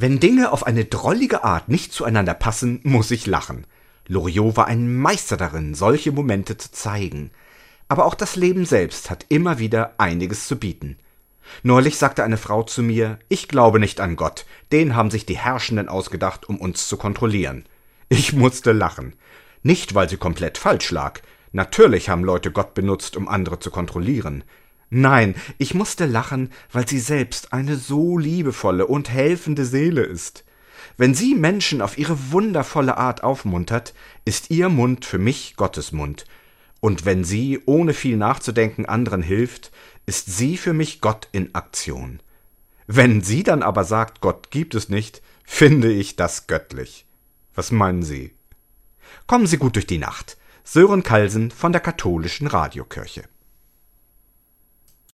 Wenn Dinge auf eine drollige Art nicht zueinander passen, muss ich lachen. Loriot war ein Meister darin, solche Momente zu zeigen. Aber auch das Leben selbst hat immer wieder einiges zu bieten. Neulich sagte eine Frau zu mir, ich glaube nicht an Gott, den haben sich die Herrschenden ausgedacht, um uns zu kontrollieren. Ich musste lachen. Nicht, weil sie komplett falsch lag. Natürlich haben Leute Gott benutzt, um andere zu kontrollieren. Nein, ich musste lachen, weil sie selbst eine so liebevolle und helfende Seele ist. Wenn sie Menschen auf ihre wundervolle Art aufmuntert, ist ihr Mund für mich Gottes Mund. Und wenn sie, ohne viel nachzudenken, anderen hilft, ist sie für mich Gott in Aktion. Wenn sie dann aber sagt, Gott gibt es nicht, finde ich das göttlich. Was meinen Sie? Kommen Sie gut durch die Nacht. Sören Kalsen von der katholischen Radiokirche.